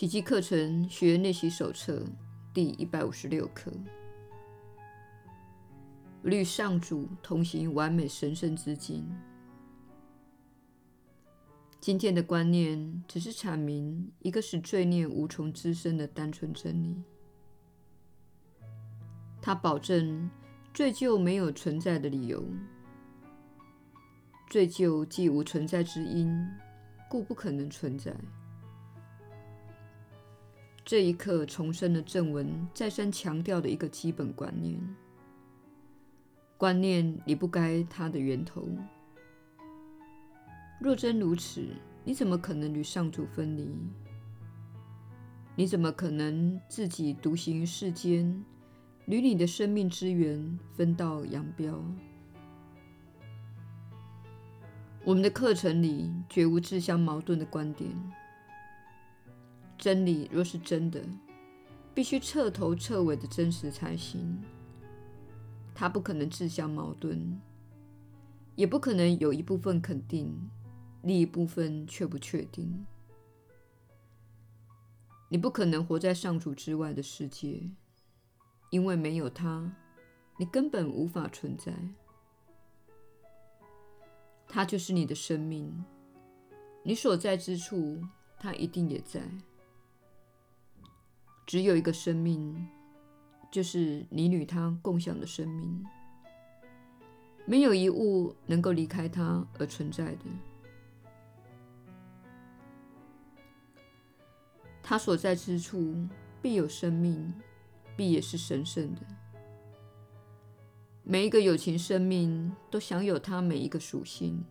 奇迹课程学员练习手册第一百五十六课：与上主同行完美神圣之境。今天的观念只是阐明一个使罪孽无从滋生的单纯真理。它保证罪疚没有存在的理由，罪疚既无存在之因，故不可能存在。这一刻重申了正文再三强调的一个基本观念：观念离不开它的源头。若真如此，你怎么可能与上主分离？你怎么可能自己独行于世间，与你的生命之源分道扬镳？我们的课程里绝无自相矛盾的观点。真理若是真的，必须彻头彻尾的真实才行。它不可能自相矛盾，也不可能有一部分肯定，另一部分却不确定。你不可能活在上主之外的世界，因为没有他，你根本无法存在。他就是你的生命，你所在之处，他一定也在。只有一个生命，就是你与他共享的生命。没有一物能够离开他而存在的。他所在之处必有生命，必也是神圣的。每一个有情生命都享有他每一个属性。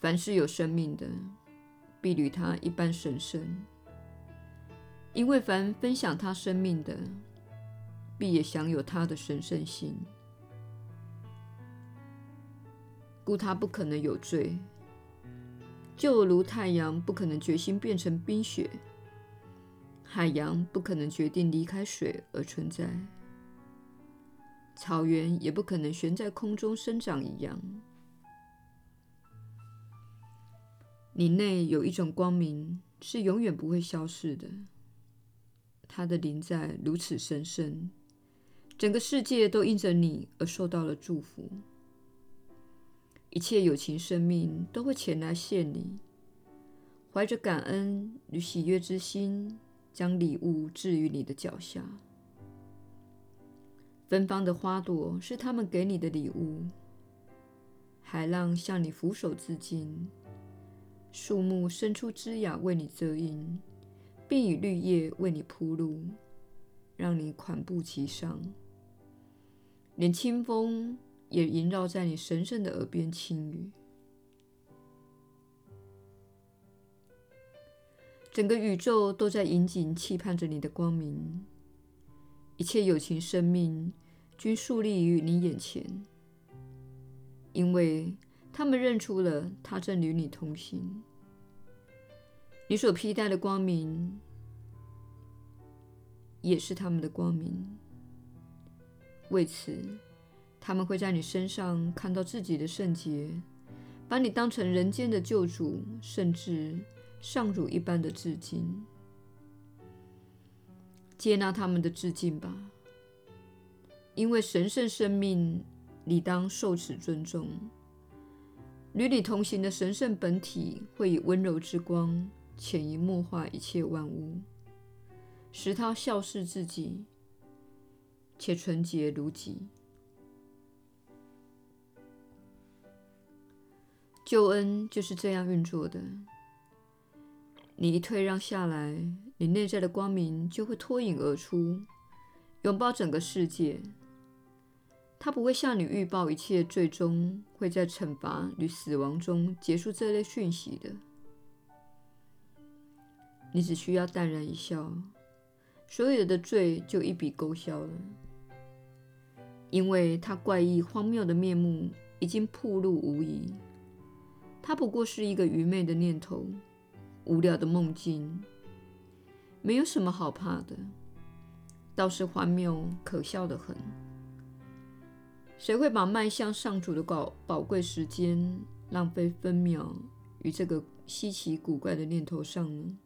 凡是有生命的，必与他一般神圣。因为凡分享他生命的，必也享有他的神圣性，故他不可能有罪。就如太阳不可能决心变成冰雪，海洋不可能决定离开水而存在，草原也不可能悬在空中生长一样。你内有一种光明，是永远不会消逝的。他的临在如此神圣，整个世界都因着你而受到了祝福。一切有情生命都会前来献礼，怀着感恩与喜悦之心，将礼物置于你的脚下。芬芳的花朵是他们给你的礼物，海浪向你俯首致敬，树木伸出枝桠为你遮荫。并以绿叶为你铺路，让你款步其上。连清风也萦绕在你神圣的耳边轻语。整个宇宙都在引颈期盼着你的光明，一切有情生命均肃立于你眼前，因为他们认出了他正与你同行。你所披戴的光明，也是他们的光明。为此，他们会在你身上看到自己的圣洁，把你当成人间的救主，甚至上主一般的致敬。接纳他们的致敬吧，因为神圣生命理当受此尊重。与你同行的神圣本体会以温柔之光。潜移默化一切万物，使他笑视自己，且纯洁如己。救恩就是这样运作的。你一退让下来，你内在的光明就会脱颖而出，拥抱整个世界。他不会向你预报一切最终会在惩罚与死亡中结束这类讯息的。你只需要淡然一笑，所有的罪就一笔勾销了，因为他怪异荒谬的面目已经暴露无遗。他不过是一个愚昧的念头，无聊的梦境，没有什么好怕的，倒是荒谬可笑得很。谁会把迈向上主的宝宝贵时间浪费分秒于这个稀奇古怪的念头上呢？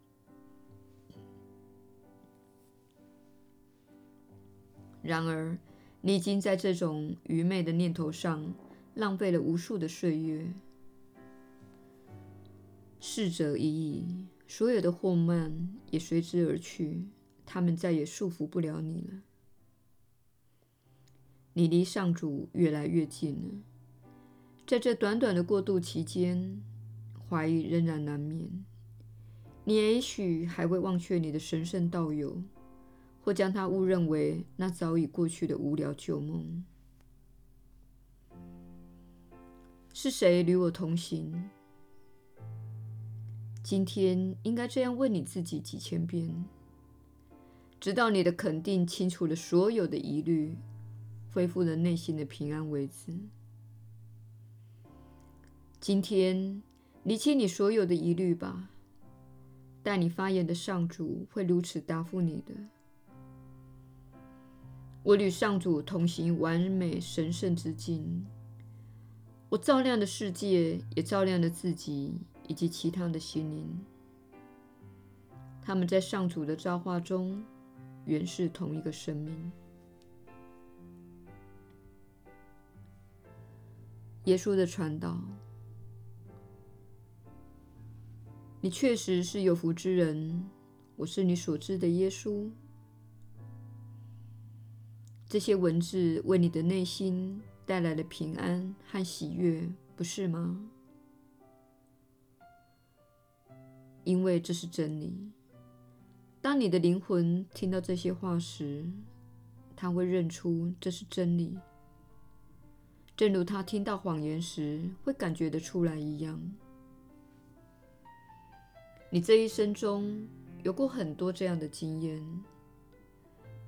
然而，你已经在这种愚昧的念头上浪费了无数的岁月。逝者已矣，所有的祸患也随之而去，他们再也束缚不了你了。你离上主越来越近了。在这短短的过渡期间，怀疑仍然难免。你也许还会忘却你的神圣道友，或将它误认为那早已过去的无聊旧梦。是谁与我同行？今天应该这样问你自己几千遍，直到你的肯定清除了所有的疑虑。恢复了内心的平安为止。今天，理清你所有的疑虑吧。待你发言的上主会如此答复你的。我与上主同行完美神圣之境。我照亮的世界，也照亮了自己以及其他的心灵。他们在上主的造化中，原是同一个生命。耶稣的传道，你确实是有福之人。我是你所知的耶稣。这些文字为你的内心带来了平安和喜悦，不是吗？因为这是真理。当你的灵魂听到这些话时，他会认出这是真理。正如他听到谎言时会感觉得出来一样，你这一生中有过很多这样的经验，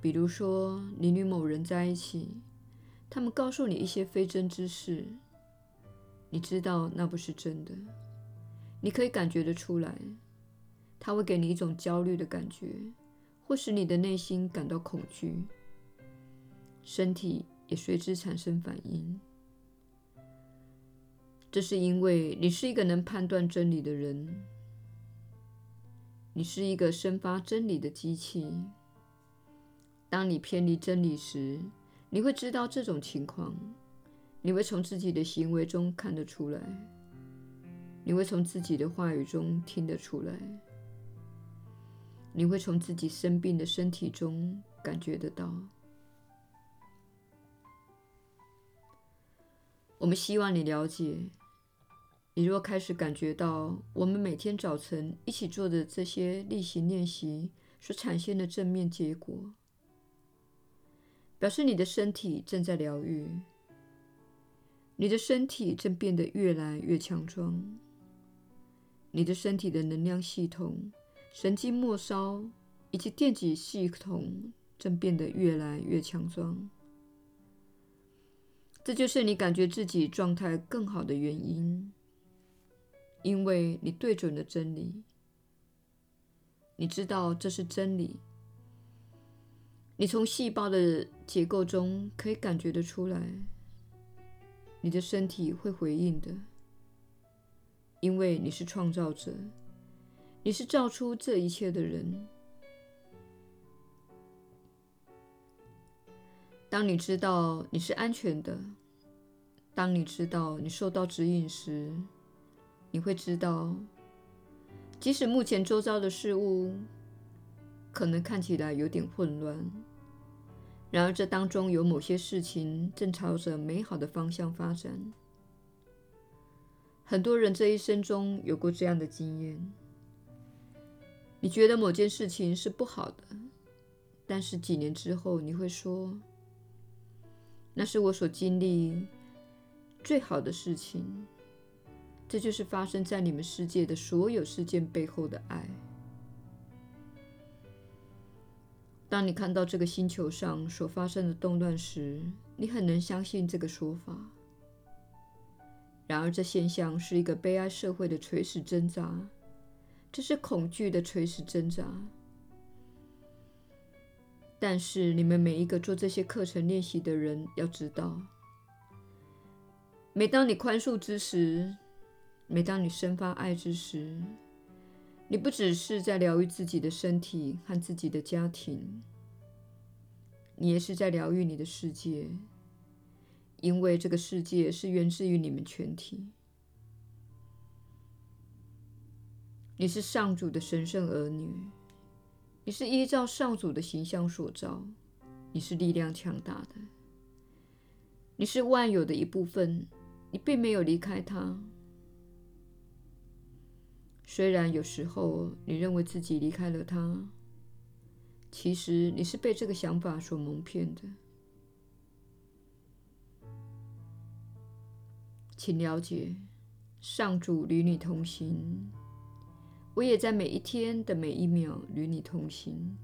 比如说你与某人在一起，他们告诉你一些非真之事，你知道那不是真的，你可以感觉得出来，他会给你一种焦虑的感觉，或使你的内心感到恐惧，身体也随之产生反应。这是因为你是一个能判断真理的人，你是一个生发真理的机器。当你偏离真理时，你会知道这种情况，你会从自己的行为中看得出来，你会从自己的话语中听得出来，你会从自己生病的身体中感觉得到。我们希望你了解。你若开始感觉到我们每天早晨一起做的这些例行练习所产生的正面结果，表示你的身体正在疗愈，你的身体正变得越来越强壮，你的身体的能量系统、神经末梢以及电子系统正变得越来越强壮。这就是你感觉自己状态更好的原因。因为你对准了真理，你知道这是真理。你从细胞的结构中可以感觉得出来，你的身体会回应的，因为你是创造者，你是造出这一切的人。当你知道你是安全的，当你知道你受到指引时，你会知道，即使目前周遭的事物可能看起来有点混乱，然而这当中有某些事情正朝着美好的方向发展。很多人这一生中有过这样的经验：你觉得某件事情是不好的，但是几年之后你会说，那是我所经历最好的事情。这就是发生在你们世界的所有事件背后的爱。当你看到这个星球上所发生的动乱时，你很能相信这个说法。然而，这现象是一个悲哀社会的垂死挣扎，这是恐惧的垂死挣扎。但是，你们每一个做这些课程练习的人要知道，每当你宽恕之时，每当你生发爱之时，你不只是在疗愈自己的身体和自己的家庭，你也是在疗愈你的世界，因为这个世界是源自于你们全体。你是上主的神圣儿女，你是依照上主的形象所造，你是力量强大的，你是万有的一部分，你并没有离开他。虽然有时候你认为自己离开了他，其实你是被这个想法所蒙骗的。请了解，上主与你同行。我也在每一天的每一秒与你同行。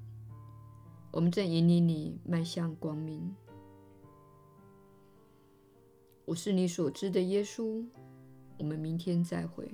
我们正引领你迈向光明。我是你所知的耶稣。我们明天再会。